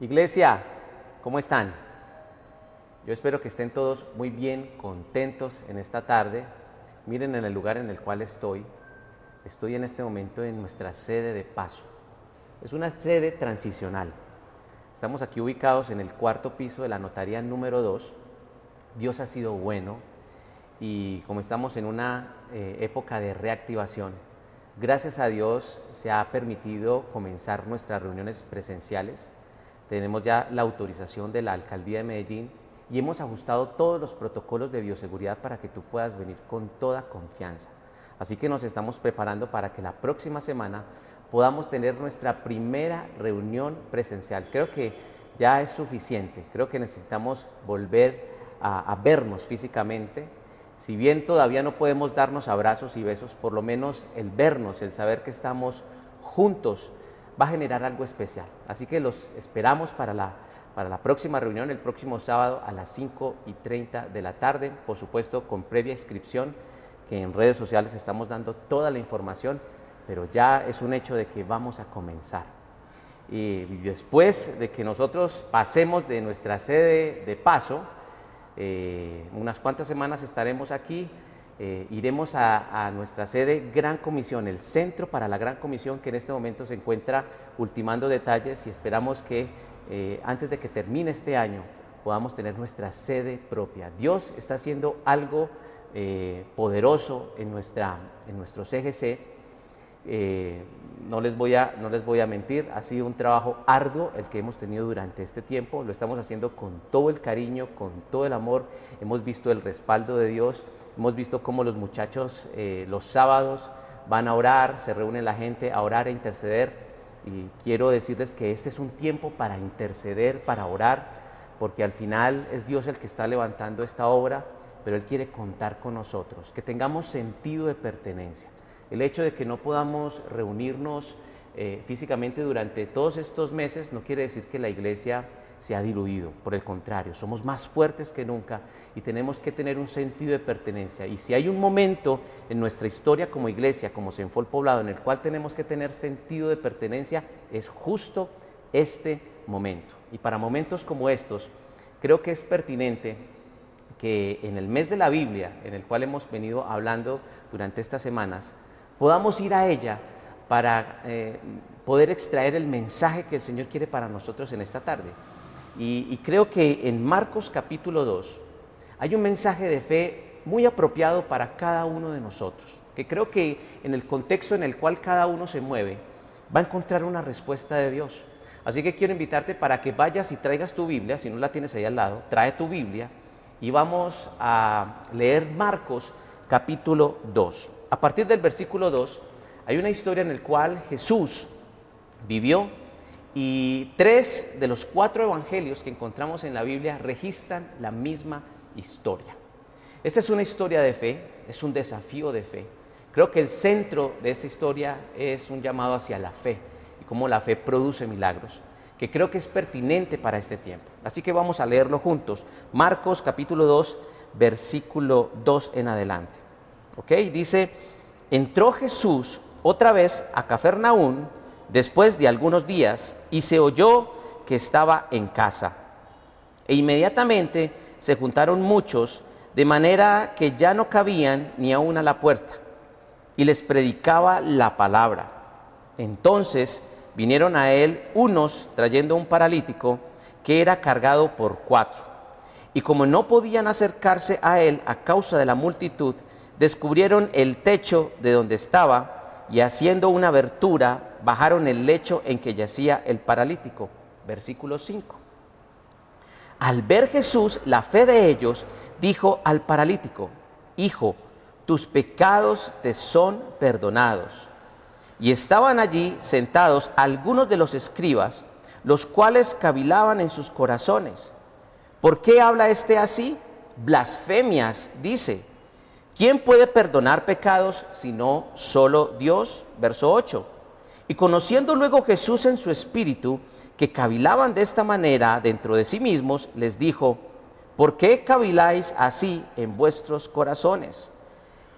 Iglesia, ¿cómo están? Yo espero que estén todos muy bien, contentos en esta tarde. Miren en el lugar en el cual estoy. Estoy en este momento en nuestra sede de paso. Es una sede transicional. Estamos aquí ubicados en el cuarto piso de la notaría número 2. Dios ha sido bueno y como estamos en una eh, época de reactivación, gracias a Dios se ha permitido comenzar nuestras reuniones presenciales tenemos ya la autorización de la Alcaldía de Medellín y hemos ajustado todos los protocolos de bioseguridad para que tú puedas venir con toda confianza. Así que nos estamos preparando para que la próxima semana podamos tener nuestra primera reunión presencial. Creo que ya es suficiente, creo que necesitamos volver a, vernos físicamente. Si bien todavía no podemos darnos abrazos y besos, por lo menos el vernos, el saber que estamos juntos va a generar algo especial. Así que los esperamos para la, para la próxima reunión el próximo sábado a las 5 y 30 de la tarde, por supuesto con previa inscripción, que en redes sociales estamos dando toda la información, pero ya es un hecho de que vamos a comenzar. Y después de que nosotros pasemos de nuestra sede de paso, eh, unas cuantas semanas estaremos aquí eh, iremos a, nuestra sede Gran Comisión, el Centro para la Gran Comisión, que en este momento se encuentra ultimando detalles y esperamos que eh, antes de que termine este año podamos tener nuestra sede propia. Dios está haciendo algo eh, poderoso en, nuestra, en nuestro CGC. No, les voy a, no les voy a mentir, ha sido un trabajo arduo el que hemos tenido durante este tiempo, lo estamos haciendo con todo el cariño, con todo el amor, hemos visto el respaldo de Dios Hemos visto cómo los muchachos eh, los sábados van a orar, se reúne la gente a orar e interceder. Y quiero decirles que este es un tiempo para interceder, para orar, porque al final es Dios el que está levantando esta obra, pero Él quiere contar con nosotros, que tengamos sentido de pertenencia. El hecho de que no podamos reunirnos eh, físicamente durante todos estos meses no quiere decir que la iglesia se ha diluido, por el contrario, somos más fuertes que nunca y tenemos que tener un sentido de pertenencia. Y si hay un momento en nuestra historia como iglesia, como Senfol Poblado, en el cual tenemos que tener sentido de pertenencia, es justo este momento. Y para momentos como estos, creo que es pertinente que en el mes de la Biblia, en el cual hemos venido hablando durante estas semanas, podamos ir a ella para eh, poder extraer el mensaje que el Señor quiere para nosotros en esta tarde. Y, y creo que en Marcos capítulo 2, hay un mensaje de fe muy apropiado para cada uno de nosotros, que creo que en el contexto en el cual cada uno se mueve, va a encontrar una respuesta de Dios. Así que quiero invitarte para que vayas y traigas tu Biblia, si no la tienes ahí al lado, trae tu Biblia y vamos a leer Marcos capítulo 2. A partir del versículo 2 hay una historia en la cual Jesús vivió y tres de los cuatro evangelios que encontramos en la Biblia registran la misma historia. Esta es una historia de fe, es un desafío de fe. Creo que el centro de esta historia es un llamado hacia la fe y cómo la fe produce milagros, que creo que es pertinente para este tiempo. Así que vamos a leerlo juntos. Marcos capítulo 2, versículo 2 en adelante. ¿Ok? Dice, entró Jesús otra vez a Cafarnaún después de algunos días y se oyó que estaba en casa. E inmediatamente se juntaron muchos, de manera que ya no cabían ni aún a la puerta, y les predicaba la palabra. Entonces vinieron a él unos trayendo un paralítico que era cargado por cuatro. Y como no podían acercarse a él a causa de la multitud, descubrieron el techo de donde estaba y haciendo una abertura bajaron el lecho en que yacía el paralítico. Versículo 5. Al ver Jesús la fe de ellos, dijo al paralítico, Hijo, tus pecados te son perdonados. Y estaban allí sentados algunos de los escribas, los cuales cavilaban en sus corazones. ¿Por qué habla este así? Blasfemias, dice. ¿Quién puede perdonar pecados sino solo Dios? Verso 8. Y conociendo luego Jesús en su espíritu, que cavilaban de esta manera dentro de sí mismos, les dijo, ¿por qué caviláis así en vuestros corazones?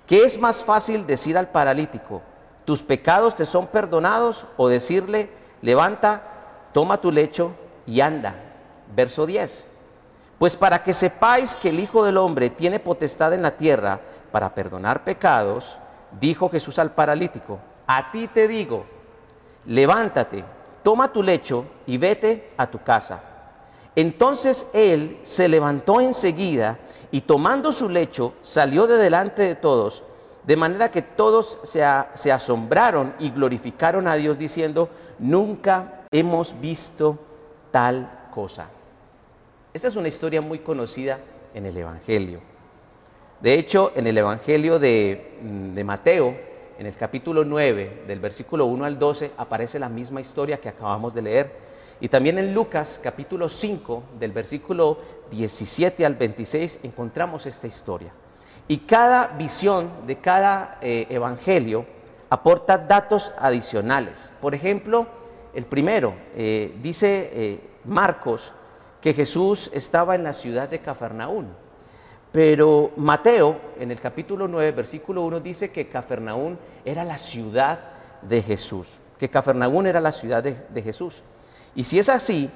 ¿Qué es más fácil decir al paralítico, tus pecados te son perdonados, o decirle, levanta, toma tu lecho y anda. Verso 10. Pues para que sepáis que el Hijo del Hombre tiene potestad en la tierra para perdonar pecados, dijo Jesús al paralítico, a ti te digo, levántate, toma tu lecho y vete a tu casa. Entonces él se levantó enseguida y tomando su lecho salió de delante de todos, de manera que todos se, se asombraron y glorificaron a Dios diciendo, nunca hemos visto tal cosa. Esta es una historia muy conocida en el Evangelio. De hecho, en el Evangelio de, mm, Mateo, en el capítulo 9, del versículo 1 al 12, aparece la misma historia que acabamos de leer. Y también en Lucas, capítulo 5, del versículo 17 al 26, encontramos esta historia. Y cada visión de cada eh, evangelio aporta datos adicionales. Por ejemplo, el primero, eh, dice eh, Marcos que Jesús estaba en la ciudad de Cafarnaún, pero Mateo en el capítulo 9, versículo 1 dice que Cafarnaún era la ciudad de Jesús, que Cafarnaún era la ciudad de, de Jesús. Y si es así,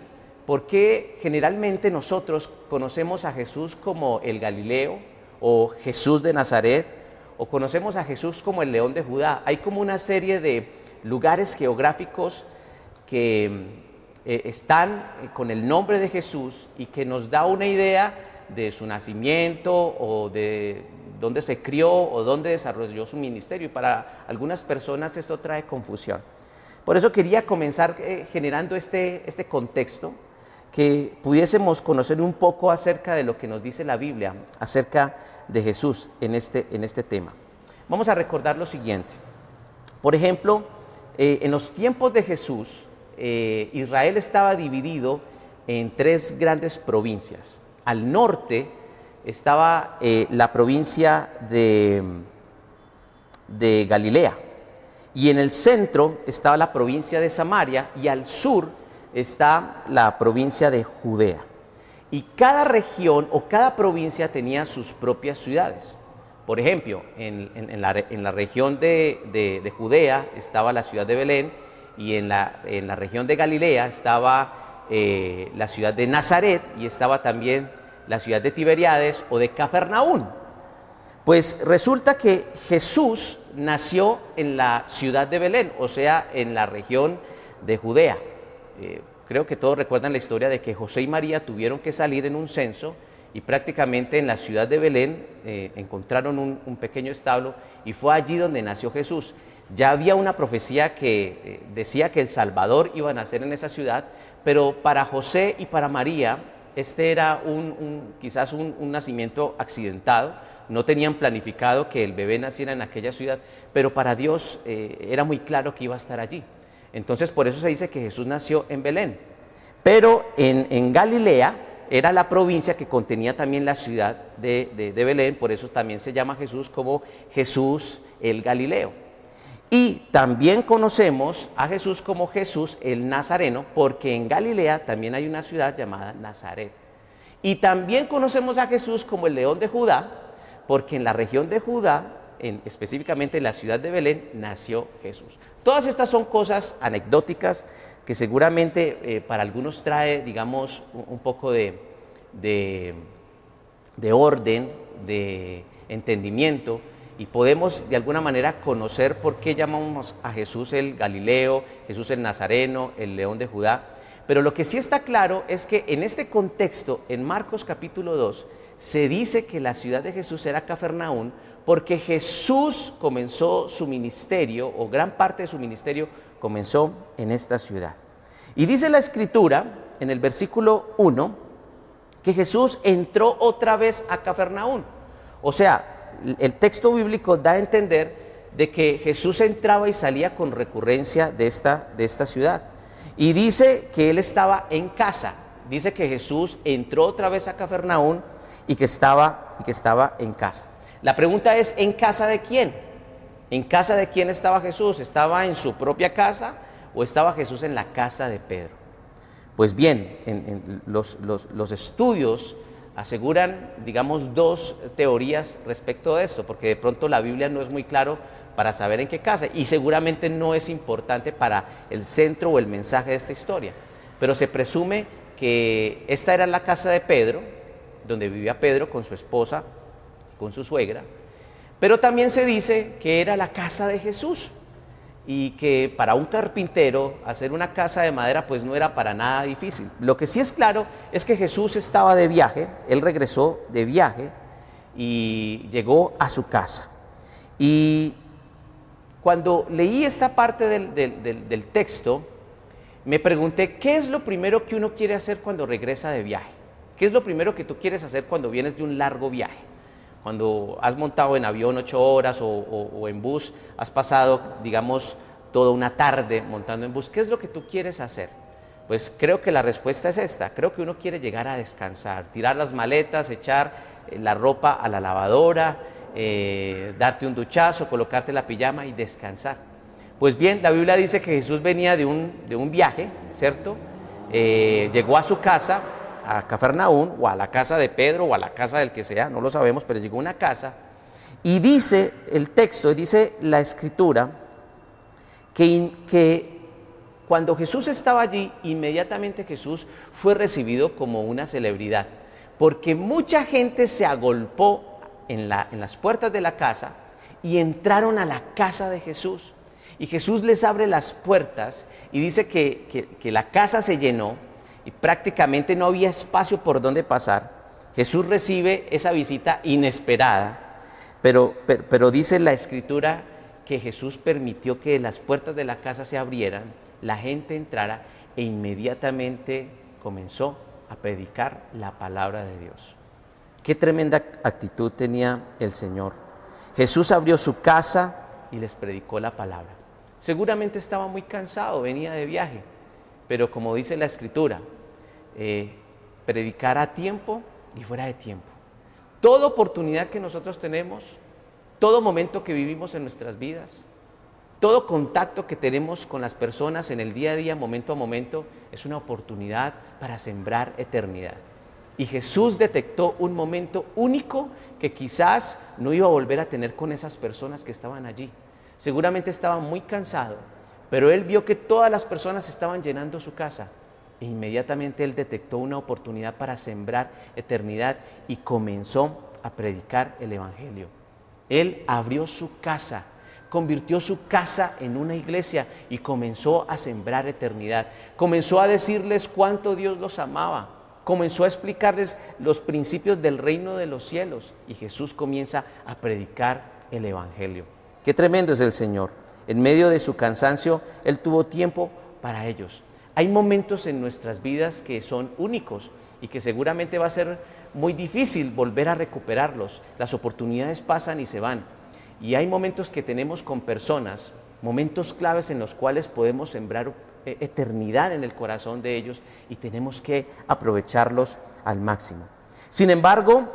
¿por qué generalmente nosotros conocemos a Jesús como el Galileo o Jesús de Nazaret o conocemos a Jesús como el león de Judá? Hay como una serie de lugares geográficos que eh, están con el nombre de Jesús y que nos da una idea de su nacimiento o de dónde se crió o dónde desarrolló su ministerio. Y para algunas personas esto trae confusión. Por eso quería comenzar eh, generando este, este contexto, que pudiésemos conocer un poco acerca de lo que nos dice la Biblia, acerca de Jesús en este, en este tema. Vamos a recordar lo siguiente. Por ejemplo, eh, en los tiempos de Jesús, eh, Israel estaba dividido en tres grandes provincias. Al norte estaba eh, la provincia de, de Galilea y en el centro estaba la provincia de Samaria y al sur está la provincia de Judea. Y cada región o cada provincia tenía sus propias ciudades. Por ejemplo, en, la, región de Judea estaba la ciudad de Belén, y en la, en la región de Galilea estaba eh, la ciudad de Nazaret y estaba también la ciudad de Tiberiades o de Capernaún. Pues resulta que Jesús nació en la ciudad de Belén, o sea, en la región de Judea. Eh, creo que todos recuerdan la historia de que José y María tuvieron que salir en un censo y prácticamente en la ciudad de Belén eh, encontraron un, un, pequeño establo y fue allí donde nació Jesús. Ya había una profecía que eh, decía que el Salvador iba a nacer en esa ciudad, pero para José y para María este era un, quizás un, nacimiento accidentado, no tenían planificado que el bebé naciera en aquella ciudad, pero para Dios eh, era muy claro que iba a estar allí. Entonces por eso se dice que Jesús nació en Belén. Pero en, Galilea era la provincia que contenía también la ciudad de Belén, por eso también se llama Jesús como Jesús el Galileo. Y también conocemos a Jesús como Jesús el Nazareno, porque en Galilea también hay una ciudad llamada Nazaret. Y también conocemos a Jesús como el león de Judá, porque en la región de Judá, en, específicamente en la ciudad de Belén, nació Jesús. Todas estas son cosas anecdóticas que seguramente eh, para algunos trae, digamos, un, poco de, de, de orden, de entendimiento y podemos de alguna manera conocer por qué llamamos a Jesús el Galileo, Jesús el Nazareno, el León de Judá. Pero lo que sí está claro es que en este contexto, en Marcos capítulo 2, se dice que la ciudad de Jesús era Cafarnaún porque Jesús comenzó su ministerio, o gran parte de su ministerio comenzó en esta ciudad. Y dice la escritura, en el versículo 1, que Jesús entró otra vez a Cafarnaún. O sea, el texto bíblico da a entender de que Jesús entraba y salía con recurrencia de esta, de esta ciudad. Y dice que él estaba en casa. Dice que Jesús entró otra vez a Cafarnaún y que estaba, y que estaba en casa. La pregunta es, ¿en casa de quién? ¿En casa de quién estaba Jesús? ¿Estaba en su propia casa o estaba Jesús en la casa de Pedro? Pues bien, en, los, los estudios aseguran, digamos, dos teorías respecto de esto, porque de pronto la Biblia no es muy claro para saber en qué casa y seguramente no es importante para el centro o el mensaje de esta historia. pero se presume que esta era la casa de Pedro, donde vivía Pedro con su esposa, con su suegra, pero también se dice que era la casa de Jesús y que para un carpintero hacer una casa de madera pues no era para nada difícil. Lo que sí es claro es que Jesús estaba de viaje, él regresó de viaje y llegó a su casa. Y cuando leí esta parte del, del texto, me pregunté, ¿qué es lo primero que uno quiere hacer cuando regresa de viaje? ¿Qué es lo primero que tú quieres hacer cuando vienes de un largo viaje? Cuando has montado en avión ocho horas o, en bus, has pasado, digamos, toda una tarde montando en bus, ¿qué es lo que tú quieres hacer? Pues creo que la respuesta es esta, creo que uno quiere llegar a descansar, tirar las maletas, echar eh, la ropa a la lavadora, eh, darte un duchazo, colocarte la pijama y descansar. Pues bien, la Biblia dice que Jesús venía de un, de un viaje, ¿cierto? Eh, llegó a su casa, a Cafarnaún o a la casa de Pedro o a la casa del que sea, no lo sabemos, pero llegó a una casa y dice el texto, dice la escritura, que, que cuando Jesús estaba allí, inmediatamente Jesús fue recibido como una celebridad, porque mucha gente se agolpó en, la, en las puertas de la casa y entraron a la casa de Jesús. Y Jesús les abre las puertas y dice que, que, que la casa se llenó y prácticamente no había espacio por donde pasar, Jesús recibe esa visita inesperada, pero, pero, dice la escritura que Jesús permitió que las puertas de la casa se abrieran, la gente entrara e inmediatamente comenzó a predicar la palabra de Dios. Qué tremenda actitud tenía el Señor. Jesús abrió su casa y les predicó la palabra. Seguramente estaba muy cansado, venía de viaje, pero como dice la escritura, eh, predicar a tiempo y fuera de tiempo. Toda oportunidad que nosotros tenemos, todo momento que vivimos en nuestras vidas, todo contacto que tenemos con las personas en el día a día, momento a momento, es una oportunidad para sembrar eternidad. Y Jesús detectó un momento único que quizás no iba a volver a tener con esas personas que estaban allí. Seguramente estaba muy cansado, pero él vio que todas las personas estaban llenando su casa inmediatamente él detectó una oportunidad para sembrar eternidad y comenzó a predicar el Evangelio. Él abrió su casa, convirtió su casa en una iglesia y comenzó a sembrar eternidad. Comenzó a decirles cuánto Dios los amaba. Comenzó a explicarles los principios del reino de los cielos y Jesús comienza a predicar el Evangelio. Qué tremendo es el Señor. En medio de su cansancio, Él tuvo tiempo para ellos. Hay momentos en nuestras vidas que son únicos y que seguramente va a ser muy difícil volver a recuperarlos. Las oportunidades pasan y se van. Y hay momentos que tenemos con personas, momentos claves en los cuales podemos sembrar eh, eternidad en el corazón de ellos y tenemos que aprovecharlos al máximo. Sin embargo,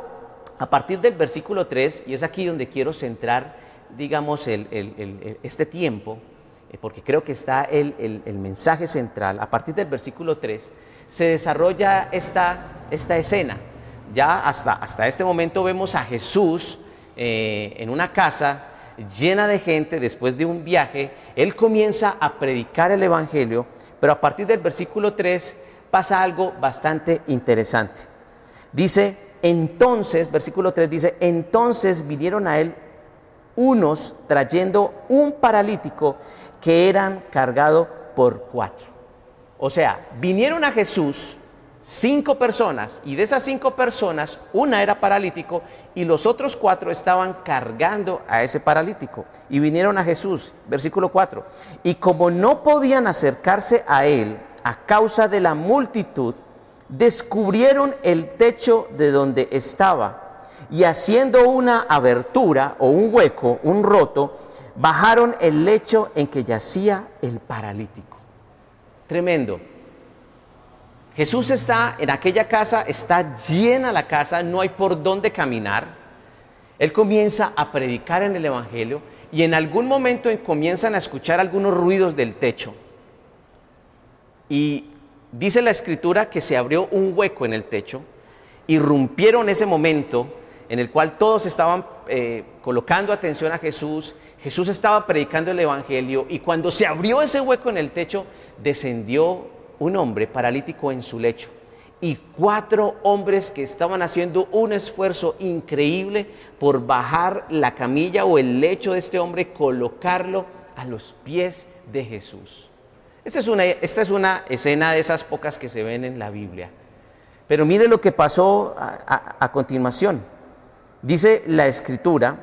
a partir del versículo 3, y es aquí donde quiero centrar, digamos, este tiempo, porque creo que está el, mensaje central, a partir del versículo 3, se desarrolla esta, esta escena. Ya hasta, hasta este momento vemos a Jesús eh, en una casa llena de gente después de un viaje. Él comienza a predicar el Evangelio, pero a partir del versículo 3 pasa algo bastante interesante. Dice, entonces, versículo 3 dice, entonces vinieron a él unos trayendo un paralítico que eran cargados por cuatro. O sea, vinieron a Jesús cinco personas y de esas cinco personas una era paralítico y los otros cuatro estaban cargando a ese paralítico y vinieron a Jesús, versículo 4. Y como no podían acercarse a él a causa de la multitud, descubrieron el techo de donde estaba y haciendo una abertura o un hueco, un roto, bajaron el lecho en que yacía el paralítico. Tremendo. Jesús está en aquella casa, está llena la casa, no hay por dónde caminar. Él comienza a predicar en el Evangelio y en algún momento comienzan a escuchar algunos ruidos del techo. Y dice la escritura que se abrió un hueco en el techo, irrumpieron ese momento en el cual todos estaban eh, colocando atención a Jesús, Jesús estaba predicando el Evangelio y cuando se abrió ese hueco en el techo, descendió un hombre paralítico en su lecho y cuatro hombres que estaban haciendo un esfuerzo increíble por bajar la camilla o el lecho de este hombre, colocarlo a los pies de Jesús. Esta es una, esta es una escena de esas pocas que se ven en la Biblia. Pero mire lo que pasó a, continuación. Dice la escritura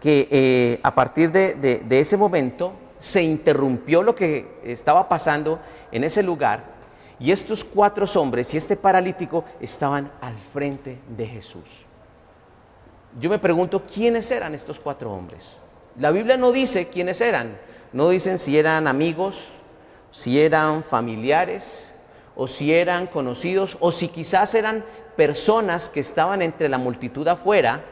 que eh, a partir de ese momento se interrumpió lo que estaba pasando en ese lugar y estos cuatro hombres y este paralítico estaban al frente de Jesús. Yo me pregunto, ¿quiénes eran estos cuatro hombres? La Biblia no dice quiénes eran, no dicen si eran amigos, si eran familiares, o si eran conocidos, o si quizás eran personas que estaban entre la multitud afuera,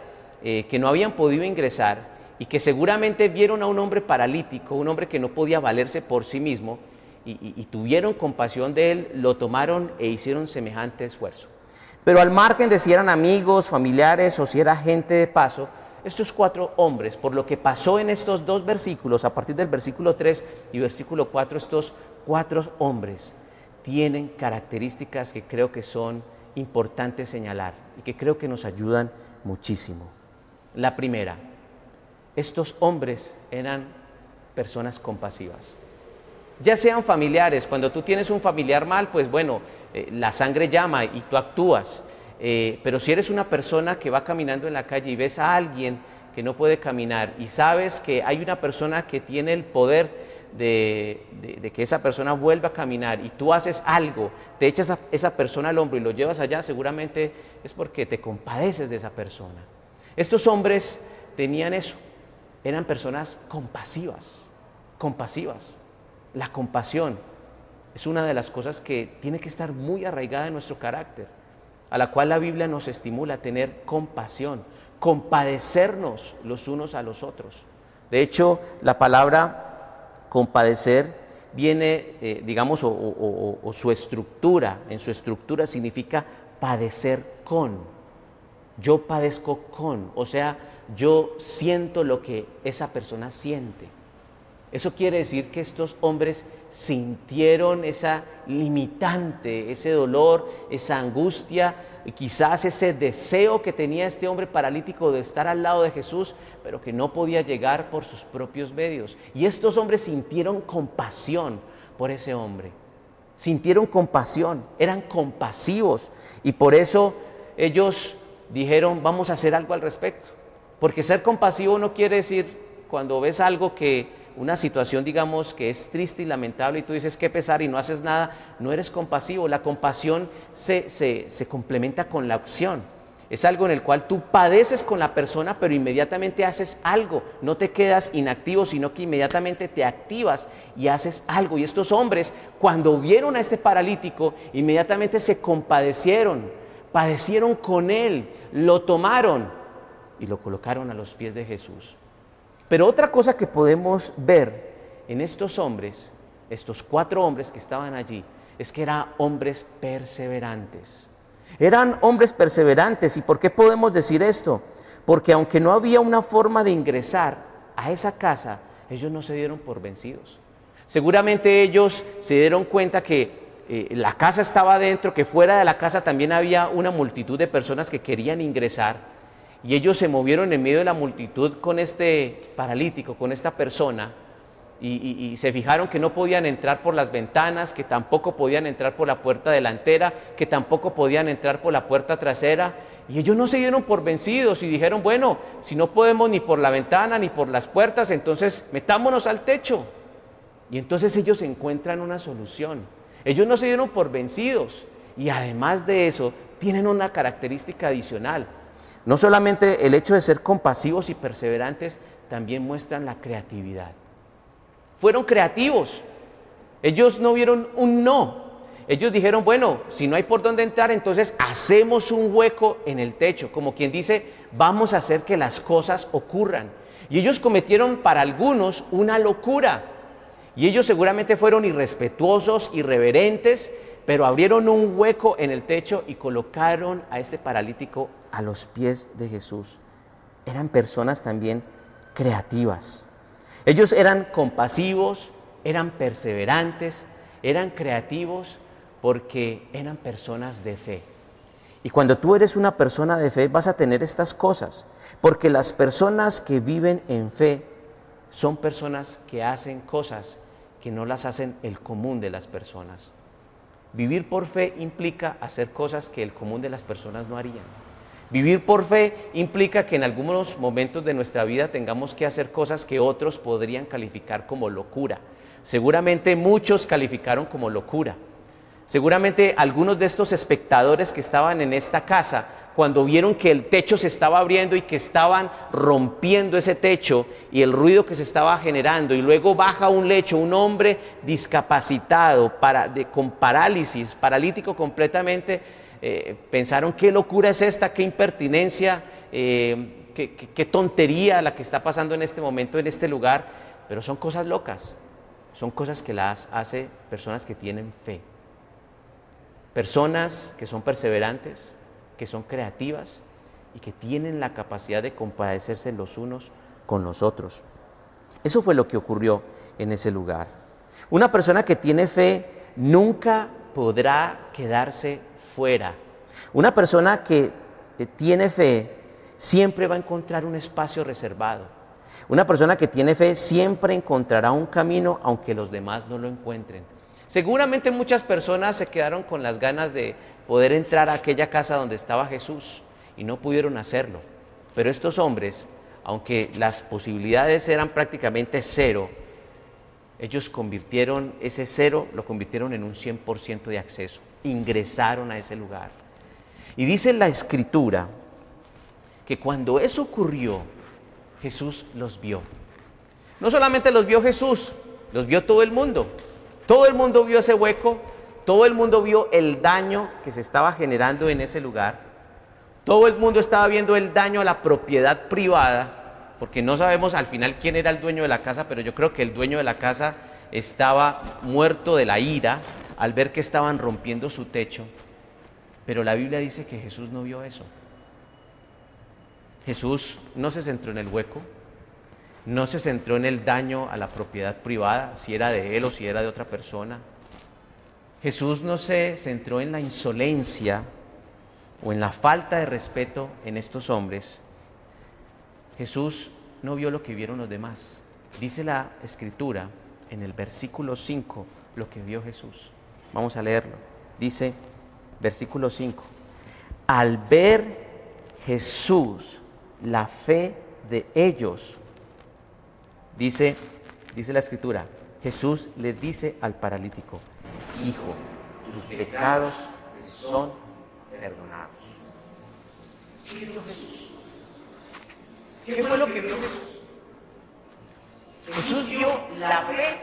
eh, que no habían podido ingresar y que seguramente vieron a un hombre paralítico, un hombre que no podía valerse por sí mismo, y, tuvieron compasión de él, lo tomaron e hicieron semejante esfuerzo. Pero al margen de si eran amigos, familiares o si era gente de paso, estos cuatro hombres, por lo que pasó en estos dos versículos, a partir del versículo 3 y versículo 4, estos cuatro hombres tienen características que creo que son importantes señalar y que creo que nos ayudan muchísimo. La primera, estos hombres eran personas compasivas. Ya sean familiares, cuando tú tienes un familiar mal, pues bueno, eh, la sangre llama y tú actúas. Eh, pero si eres una persona que va caminando en la calle y ves a alguien que no puede caminar y sabes que hay una persona que tiene el poder de, que esa persona vuelva a caminar y tú haces algo, te echas a esa persona al hombro y lo llevas allá, seguramente es porque te compadeces de esa persona. Estos hombres tenían eso, eran personas compasivas, compasivas. La compasión es una de las cosas que tiene que estar muy arraigada en nuestro carácter, a la cual la Biblia nos estimula a tener compasión, compadecernos los unos a los otros. De hecho, la palabra compadecer viene, eh, digamos, o su estructura, en su estructura significa padecer con. Yo padezco con, o sea, yo siento lo que esa persona siente. Eso quiere decir que estos hombres sintieron esa limitante, ese dolor, esa angustia, quizás ese deseo que tenía este hombre paralítico de estar al lado de Jesús, pero que no podía llegar por sus propios medios. Y estos hombres sintieron compasión por ese hombre. Sintieron compasión, eran compasivos y por eso ellos dijeron, vamos a hacer algo al respecto. Porque ser compasivo no quiere decir cuando ves algo que, una situación digamos que es triste y lamentable y tú dices que pesar y no haces nada, no eres compasivo. La compasión se, se complementa con la acción. Es algo en el cual tú padeces con la persona, pero inmediatamente haces algo. No te quedas inactivo, sino que inmediatamente te activas y haces algo. Y estos hombres, cuando vieron a este paralítico, inmediatamente se compadecieron, padecieron con él, lo tomaron y lo colocaron a los pies de Jesús. Pero otra cosa que podemos ver en estos hombres, estos cuatro hombres que estaban allí, es que eran hombres perseverantes. Eran hombres perseverantes. ¿Y por qué podemos decir esto? Porque aunque no había una forma de ingresar a esa casa, ellos no se dieron por vencidos. Seguramente ellos se dieron cuenta que eh, la casa estaba adentro, que fuera de la casa también había una multitud de personas que querían ingresar y ellos se movieron en medio de la multitud con este paralítico, con esta persona, y, se fijaron que no podían entrar por las ventanas, que tampoco podían entrar por la puerta delantera, que tampoco podían entrar por la puerta trasera. Y ellos no se dieron por vencidos y dijeron, bueno, si no podemos ni por la ventana ni por las puertas, entonces metámonos al techo. Y entonces ellos encuentran una solución. Ellos no se dieron por vencidos. Y además de eso, tienen una característica adicional no solamente el hecho de ser compasivos y perseverantes, también muestran la creatividad. Fueron creativos. Ellos no vieron un no. Ellos dijeron, bueno, si no hay por dónde entrar, entonces hacemos un hueco en el techo, como quien dice, vamos a hacer que las cosas ocurran. Y ellos cometieron para algunos una locura. Y ellos seguramente fueron irrespetuosos, irreverentes, pero abrieron un hueco en el techo y colocaron a este paralítico a los pies de Jesús. Eran personas también creativas. Ellos eran compasivos, eran perseverantes eran creativos porque eran personas de fe. Y cuando tú eres una persona de fe vas a tener estas cosas, porque las personas que viven en fe son personas que hacen cosas que no las hacen el común de las personas. Vivir por fe implica hacer cosas que el común de las personas no harían. Vivir por fe implica que en algunos momentos de nuestra vida tengamos que hacer cosas que otros podrían calificar como locura. Seguramente muchos calificaron como locura. Seguramente algunos de estos espectadores que estaban en esta casa cuando vieron que el techo se estaba abriendo y que estaban rompiendo ese techo y el ruido que se estaba generando. Y luego baja un lecho un hombre discapacitado para, de, con parálisis, paralítico completamente, eh, pensaron qué locura es esta, qué impertinencia, eh, qué, qué tontería la que está pasando en este momento en este lugar, pero son cosas locas, son cosas que las hace personas que tienen fe, personas que son perseverantes, que son creativas y que tienen la capacidad de compadecerse los unos con los otros. Eso fue lo que ocurrió en ese lugar. Una persona que tiene fe nunca podrá quedarse fuera. Una persona que eh, tiene fe siempre va a encontrar un espacio reservado. Una persona que tiene fe siempre encontrará un camino aunque los demás no lo encuentren. Seguramente muchas personas se quedaron con las ganas de poder entrar a aquella casa donde estaba Jesús y no pudieron hacerlo. Pero estos hombres, aunque las posibilidades eran prácticamente cero, ellos convirtieron ese cero, lo convirtieron en un 100% de acceso. Ingresaron a ese lugar. Y dice la escritura que cuando eso ocurrió, Jesús los vio. No solamente los vio Jesús, los vio todo el mundo. Todo el mundo vio ese hueco, todo el mundo vio el daño que se estaba generando en ese lugar. Todo el mundo estaba viendo el daño a la propiedad privada, porque no sabemos al final quién era el dueño de la casa, pero yo creo que el dueño de la casa estaba muerto de la ira al ver que estaban rompiendo su techo. Pero la Biblia dice que Jesús no vio eso. Jesús no se centró en el hueco, no se centró en el daño a la propiedad privada, si era de él o si era de otra persona. Jesús no se centró en la insolencia o en la falta de respeto en estos hombres. Jesús no vio lo que vieron los demás. Dice la escritura en el versículo 5 lo que vio Jesús. Vamos a leerlo. Dice, versículo 5, al ver Jesús la fe de ellos, dice, dice la escritura, Jesús le dice al paralítico, Hijo, tus pecados son perdonados. ¿Qué vio Jesús? ¿Qué fue lo que vio Jesús? Jesús vio la fe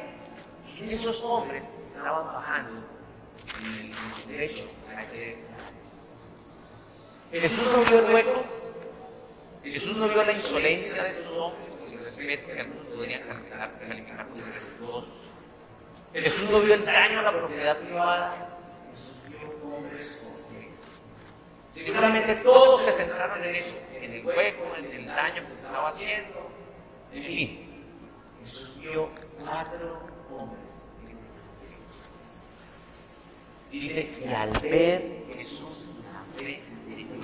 en esos hombres que estaban bajando en, su derecho a ese Jesús no vio el hueco, Jesús no vio la insolencia de esos hombres, el respeto que algunos podrían calificar, como irrespetuosos. Jesús no vio el daño a la propiedad privada, Jesús vio hombres con fe. Seguramente todos se centraron en eso, en el hueco, en el daño que se estaba haciendo, en fin. Jesús vio cuatro hombres. Dice, y al ver Jesús la fe de ellos,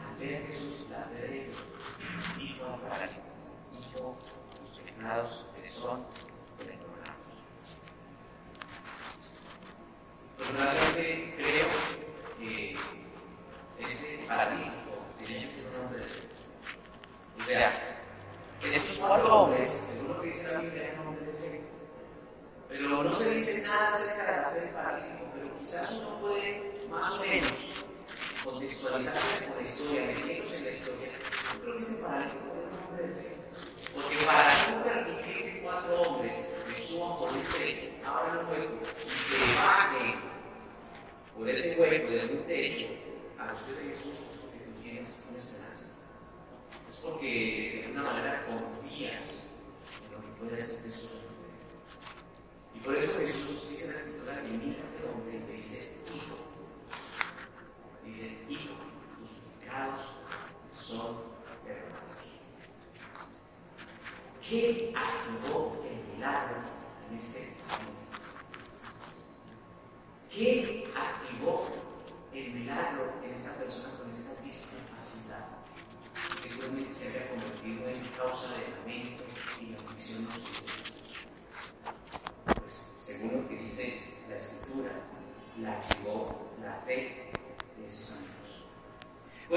al ver Jesús la fe de ellos, dijo al paralítico, Hijo, tus pecados te son Monday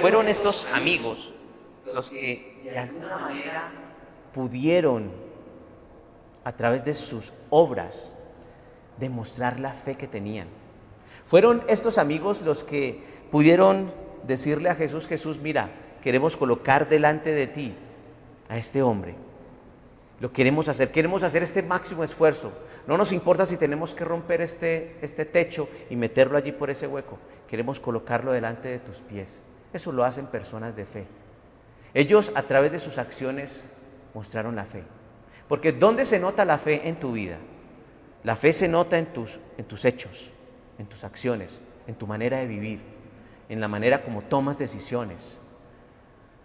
Fueron estos amigos los que de alguna manera pudieron, a través de sus obras, demostrar la fe que tenían. Fueron estos amigos los que pudieron decirle a Jesús, Jesús, mira, queremos colocar delante de ti a este hombre. Lo queremos hacer, queremos hacer este máximo esfuerzo. No nos importa si tenemos que romper este, este techo y meterlo allí por ese hueco. Queremos colocarlo delante de tus pies. Eso lo hacen personas de fe. Ellos a través de sus acciones mostraron la fe. Porque ¿dónde se nota la fe en tu vida? La fe se nota en tus, en tus hechos, en tus acciones, en tu manera de vivir, en la manera como tomas decisiones.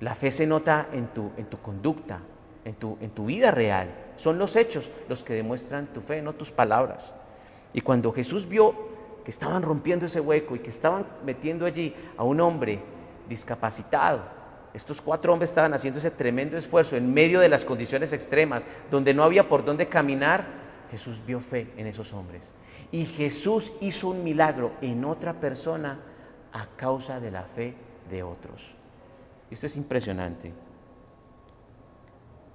La fe se nota en tu, en tu conducta, en tu, en tu vida real. Son los hechos los que demuestran tu fe, no tus palabras. Y cuando Jesús vio que estaban rompiendo ese hueco y que estaban metiendo allí a un hombre discapacitado, estos cuatro hombres estaban haciendo ese tremendo esfuerzo en medio de las condiciones extremas, donde no había por dónde caminar, Jesús vio fe en esos hombres. Y Jesús hizo un milagro en otra persona a causa de la fe de otros. Esto es impresionante,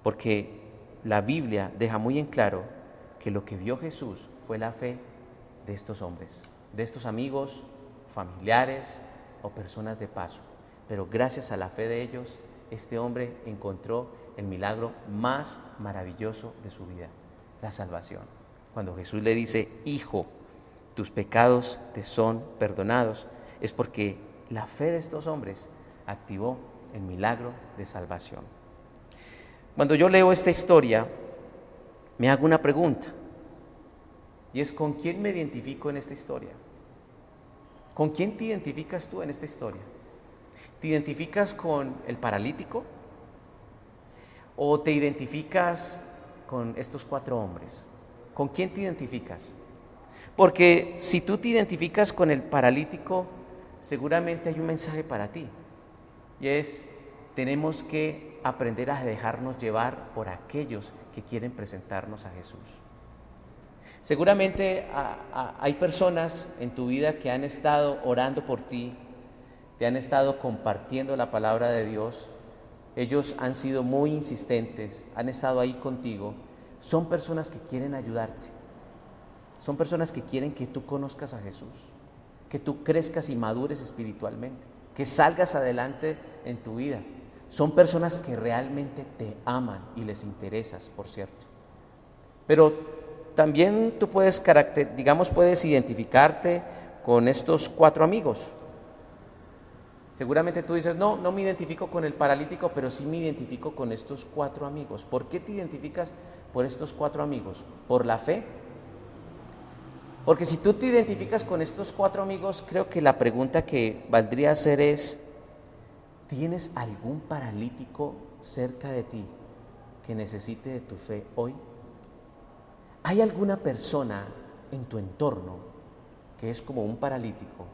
porque la Biblia deja muy en claro que lo que vio Jesús fue la fe de estos hombres, de estos amigos, familiares o personas de paso. Pero gracias a la fe de ellos, este hombre encontró el milagro más maravilloso de su vida, la salvación. Cuando Jesús le dice, Hijo, tus pecados te son perdonados, es porque la fe de estos hombres activó el milagro de salvación. Cuando yo leo esta historia, me hago una pregunta, y es ¿con quién me identifico en esta historia? ¿Con quién te identificas tú en esta historia? ¿Te identificas con el paralítico? ¿O te identificas con estos cuatro hombres? ¿Con quién te identificas? Porque si tú te identificas con el paralítico, seguramente hay un mensaje para ti. Y es, tenemos que aprender a dejarnos llevar por aquellos que quieren presentarnos a Jesús. Seguramente hay personas en tu vida que han estado orando por ti, te han estado compartiendo la palabra de Dios, ellos han sido muy insistentes, han estado ahí contigo, son personas que quieren ayudarte, son personas que quieren que tú conozcas a Jesús, que tú crezcas y madures espiritualmente, que salgas adelante en tu vida. Son personas que realmente te aman y les interesas, por cierto. Pero también tú puedes, digamos, puedes identificarte con estos cuatro amigos. Seguramente tú dices, no, no me identifico con el paralítico, pero sí me identifico con estos cuatro amigos. ¿Por qué te identificas por estos cuatro amigos? ¿Por la fe? Porque si tú te identificas con estos cuatro amigos, creo que la pregunta que valdría hacer es, ¿tienes algún paralítico cerca de ti que necesite de tu fe hoy? ¿Hay alguna persona en tu entorno que es como un paralítico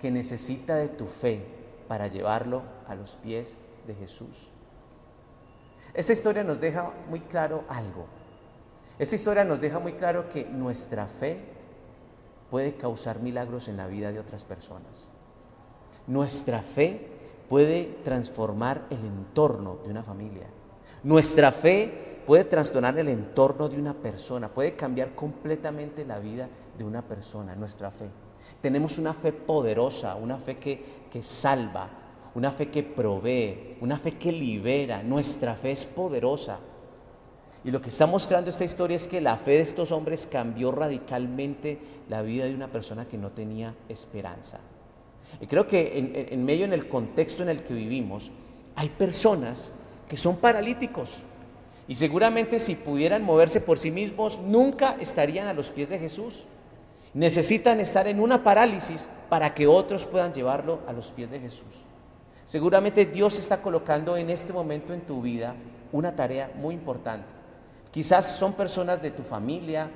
que necesita de tu fe para llevarlo a los pies de Jesús. Esta historia nos deja muy claro algo. Esta historia nos deja muy claro que nuestra fe puede causar milagros en la vida de otras personas. Nuestra fe puede transformar el entorno de una familia. Nuestra fe puede trastornar el entorno de una persona, puede cambiar completamente la vida de una persona, nuestra fe. Tenemos una fe poderosa, una fe que, que salva, una fe que provee, una fe que libera. Nuestra fe es poderosa. Y lo que está mostrando esta historia es que la fe de estos hombres cambió radicalmente la vida de una persona que no tenía esperanza. Y creo que en, medio, en el contexto en el que vivimos, hay personas que son paralíticos. Y seguramente si pudieran moverse por sí mismos, nunca estarían a los pies de Jesús necesitan estar en una parálisis para que otros puedan llevarlo a los pies de Jesús. Seguramente Dios está colocando en este momento en tu vida una tarea muy importante. Quizás son personas de tu familia,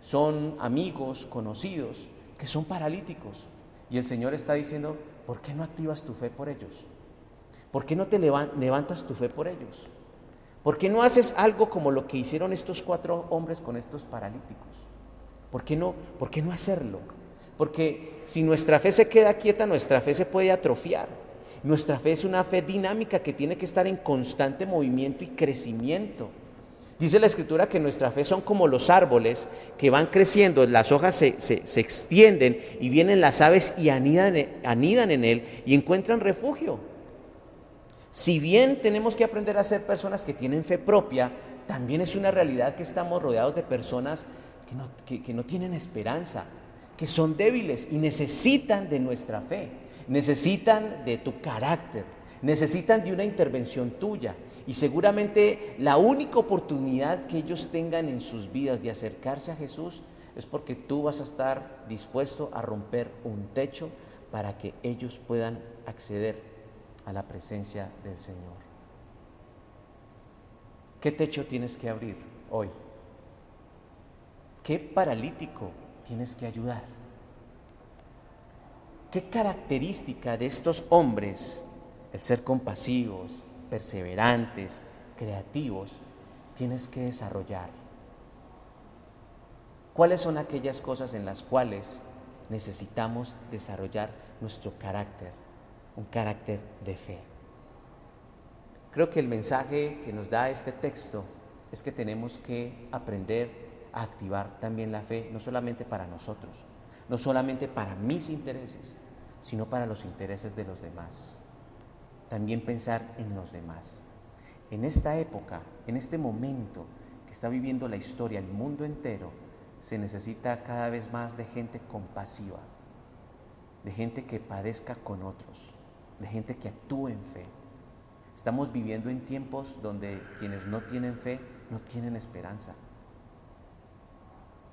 son amigos, conocidos, que son paralíticos. Y el Señor está diciendo, ¿por qué no activas tu fe por ellos? ¿Por qué no te levantas tu fe por ellos? ¿Por qué no haces algo como lo que hicieron estos cuatro hombres con estos paralíticos? ¿Por qué no, por qué no hacerlo? Porque si nuestra fe se queda quieta, nuestra fe se puede atrofiar. Nuestra fe es una fe dinámica que tiene que estar en constante movimiento y crecimiento. Dice la escritura que nuestra fe son como los árboles que van creciendo, las hojas se, extienden y vienen las aves y anidan, anidan en él y encuentran refugio. Si bien tenemos que aprender a ser personas que tienen fe propia, también es una realidad que estamos rodeados de personas que no tienen esperanza, que son débiles y necesitan de nuestra fe, necesitan de tu carácter, necesitan de una intervención tuya. Y seguramente la única oportunidad que ellos tengan en sus vidas de acercarse a Jesús es porque tú vas a estar dispuesto a romper un techo para que ellos puedan acceder a la presencia del Señor. ¿Qué techo tienes que abrir hoy? ¿Qué paralítico tienes que ayudar? ¿Qué característica de estos hombres, el ser compasivos, perseverantes, creativos, tienes que desarrollar? ¿Cuáles son aquellas cosas en las cuales necesitamos desarrollar nuestro carácter, un carácter de fe? Creo que el mensaje que nos da este texto es que tenemos que aprender activar también la fe, no solamente para nosotros, no solamente para mis intereses, sino para los intereses de los demás. También pensar en los demás. En esta época, en este momento que está viviendo la historia, el mundo entero, se necesita cada vez más de gente compasiva, de gente que padezca con otros, de gente que actúe en fe. Estamos viviendo en tiempos donde quienes no tienen fe no tienen esperanza.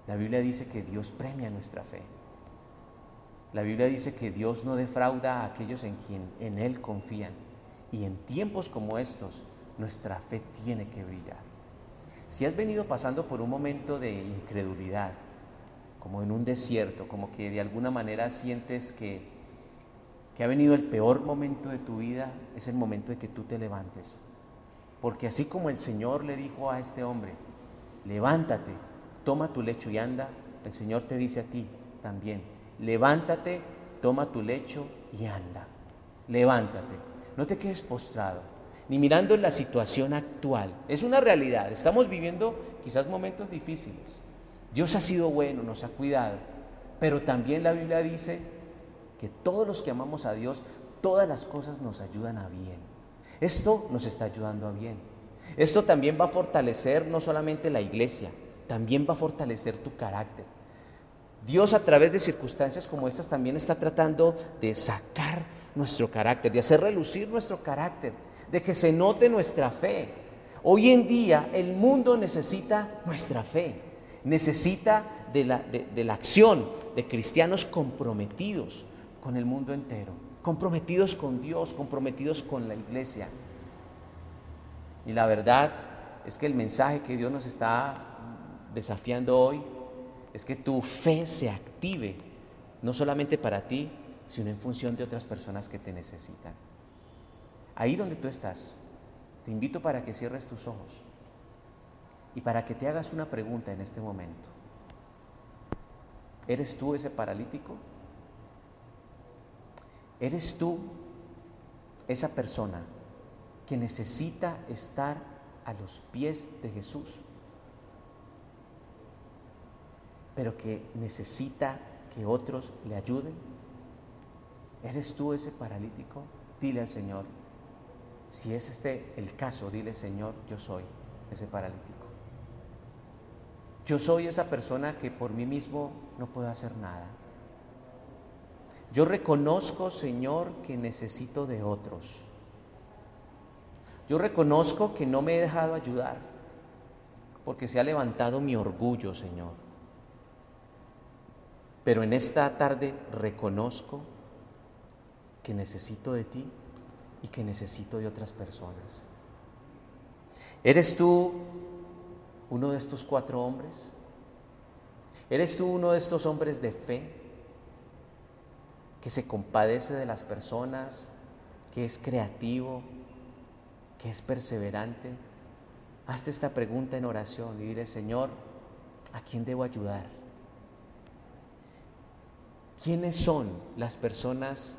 La Biblia dice que Dios premia nuestra fe. La Biblia dice que Dios no defrauda a aquellos en quien en Él confían. Y en tiempos como estos, nuestra fe tiene que brillar. Si has venido pasando por un momento de incredulidad, como en un desierto, como que de alguna manera sientes que, que ha venido el peor momento de tu vida, es el momento de que tú te levantes. Porque así como el Señor le dijo a este hombre, levántate, toma tu lecho y anda, el Señor te dice a ti también, levántate, toma tu lecho y anda. Levántate, no te quedes postrado, ni mirando la situación actual. Es una realidad, estamos viviendo quizás momentos difíciles. Dios ha sido bueno, nos ha cuidado, pero también la Biblia dice que todos los que amamos a Dios, todas las cosas nos ayudan a bien. Esto nos está ayudando a bien. Esto también va a fortalecer no solamente la iglesia, también va a fortalecer tu carácter. Dios a través de circunstancias como estas también está tratando de sacar nuestro carácter, de hacer relucir nuestro carácter, de que se note nuestra fe. Hoy en día el mundo necesita nuestra fe, necesita de la, de la acción de cristianos comprometidos con el mundo entero, comprometidos con Dios, comprometidos con la iglesia. Y la verdad es que el mensaje que Dios nos está desafiando hoy es que tu fe se active, no solamente para ti, sino en función de otras personas que te necesitan. Ahí donde tú estás, te invito para que cierres tus ojos y para que te hagas una pregunta en este momento. ¿Eres tú ese paralítico? ¿Eres tú esa persona que necesita estar a los pies de Jesús? Pero que necesita que otros le ayuden? ¿Eres tú ese paralítico? Dile al Señor, si es este el caso, dile Señor, yo soy ese paralítico. Yo soy esa persona que por mí mismo no puedo hacer nada. Yo reconozco, Señor, que necesito de otros. Yo reconozco que no me he dejado ayudar porque se ha levantado mi orgullo, Señor. Pero en esta tarde reconozco que necesito de ti y que necesito de otras personas. ¿Eres tú uno de estos cuatro hombres? ¿Eres tú uno de estos hombres de fe que se compadece de las personas, que es creativo, que es perseverante. Hazte esta pregunta en oración y dile, Señor, ¿a quién debo ayudar? ¿Quiénes son las personas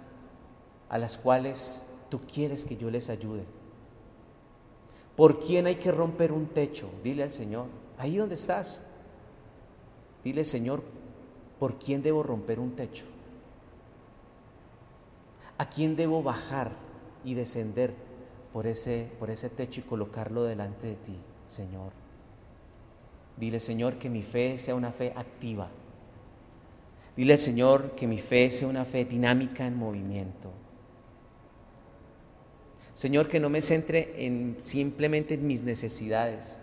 a las cuales tú quieres que yo les ayude? ¿Por quién hay que romper un techo? Dile al Señor, ahí donde estás. Dile, Señor, ¿por quién debo romper un techo? ¿A quién debo bajar y descender por ese, por ese techo y colocarlo delante de ti, Señor? Dile, Señor, que mi fe sea una fe activa. Dile al Señor que mi fe sea una fe dinámica en movimiento. Señor, que no me centre en simplemente en mis necesidades,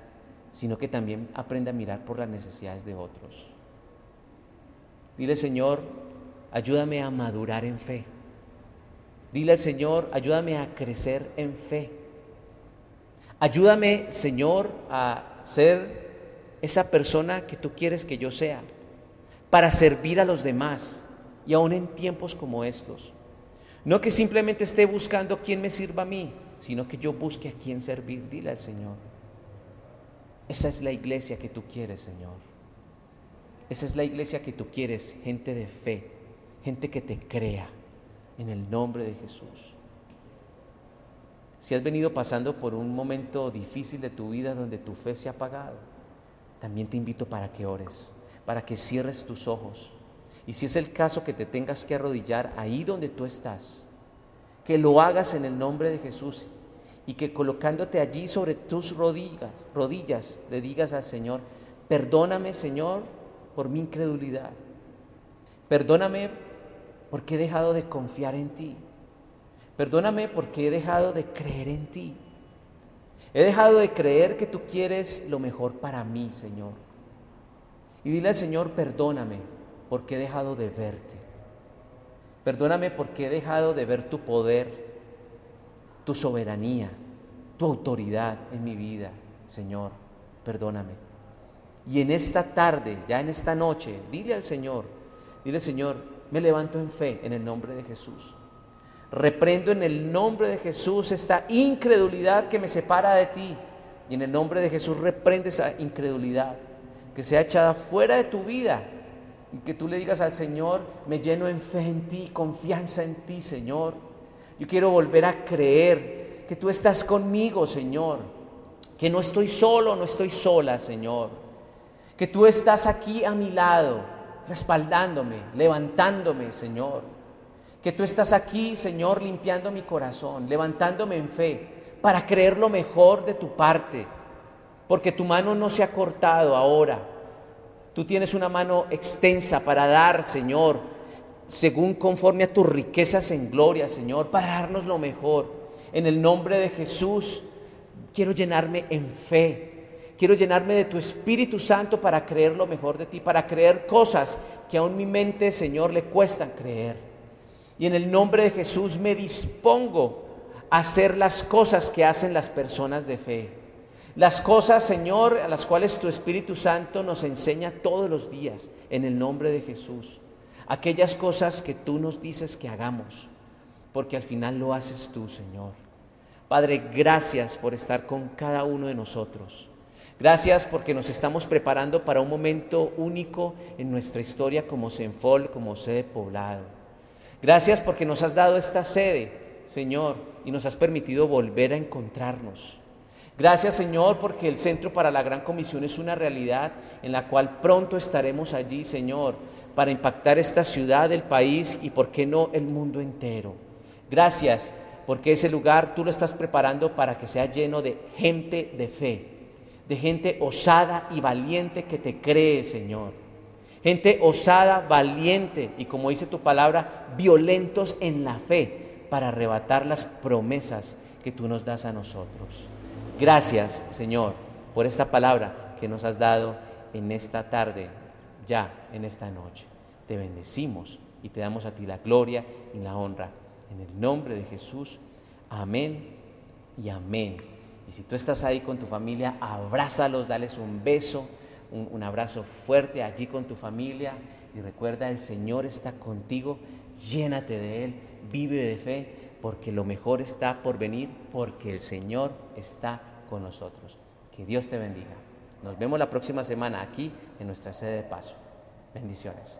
sino que también aprenda a mirar por las necesidades de otros. Dile, Señor, ayúdame a madurar en fe. Dile al Señor, ayúdame a crecer en fe. Ayúdame, Señor, a ser esa persona que tú quieres que yo sea, para servir a los demás y aún en tiempos como estos. No que simplemente esté buscando quién me sirva a mí, sino que yo busque a quién servir. Dile al Señor. Esa es la iglesia que tú quieres, Señor. Esa es la iglesia que tú quieres, gente de fe, gente que te crea, en el nombre de Jesús. Si has venido pasando por un momento difícil de tu vida donde tu fe se ha apagado, también te invito para que ores, para que cierres tus ojos. Y si es el caso que te tengas que arrodillar ahí donde tú estás, que lo hagas en el nombre de Jesús y que colocándote allí sobre tus rodillas, rodillas le digas al Señor, perdóname Señor por mi incredulidad. Perdóname porque he dejado de confiar en ti. Perdóname porque he dejado de creer en ti. He dejado de creer que tú quieres lo mejor para mí, Señor. Y dile al Señor, perdóname porque he dejado de verte. Perdóname porque he dejado de ver tu poder, tu soberanía, tu autoridad en mi vida, Señor. Perdóname. Y en esta tarde, ya en esta noche, dile al Señor, dile Señor, me levanto en fe en el nombre de Jesús. Reprendo en el nombre de Jesús esta incredulidad que me separa de ti. Y en el nombre de Jesús reprende esa incredulidad que sea echada fuera de tu vida. Y que tú le digas al Señor, me lleno en fe en ti, confianza en ti, Señor. Yo quiero volver a creer que tú estás conmigo, Señor. Que no estoy solo, no estoy sola, Señor. Que tú estás aquí a mi lado, respaldándome, levantándome, Señor que tú estás aquí, Señor, limpiando mi corazón, levantándome en fe para creer lo mejor de tu parte, porque tu mano no se ha cortado ahora. Tú tienes una mano extensa para dar, Señor, según conforme a tus riquezas en gloria, Señor, para darnos lo mejor. En el nombre de Jesús, quiero llenarme en fe. Quiero llenarme de tu Espíritu Santo para creer lo mejor de ti, para creer cosas que aún mi mente, Señor, le cuestan creer. Y en el nombre de Jesús me dispongo a hacer las cosas que hacen las personas de fe. Las cosas, Señor, a las cuales tu Espíritu Santo nos enseña todos los días, en el nombre de Jesús. Aquellas cosas que tú nos dices que hagamos, porque al final lo haces tú, Señor. Padre, gracias por estar con cada uno de nosotros. Gracias porque nos estamos preparando para un momento único en nuestra historia como Senfol, como sede poblado. Gracias porque nos has dado esta sede, Señor, y nos has permitido volver a encontrarnos. Gracias, Señor, porque el Centro para la Gran Comisión es una realidad en la cual pronto estaremos allí, Señor, para impactar esta ciudad, el país y, por qué no, el mundo entero. Gracias, porque ese lugar tú lo estás preparando para que sea lleno de gente de fe, de gente osada y valiente que te cree, Señor Gente osada, valiente y como dice tu palabra, violentos en la fe para arrebatar las promesas que tú nos das a nosotros. Gracias, Señor, por esta palabra que nos has dado en esta tarde, ya en esta noche. Te bendecimos y te damos a ti la gloria y la honra. En el nombre de Jesús, amén y amén. Y si tú estás ahí con tu familia, abrázalos, dales un beso un, abrazo fuerte allí con tu familia y recuerda, el Señor está contigo llénate de Él, vive de fe, porque lo mejor está por venir, porque el Señor está con nosotros. Que Dios te bendiga. Nos vemos la próxima semana aquí en nuestra sede de paso. Bendiciones.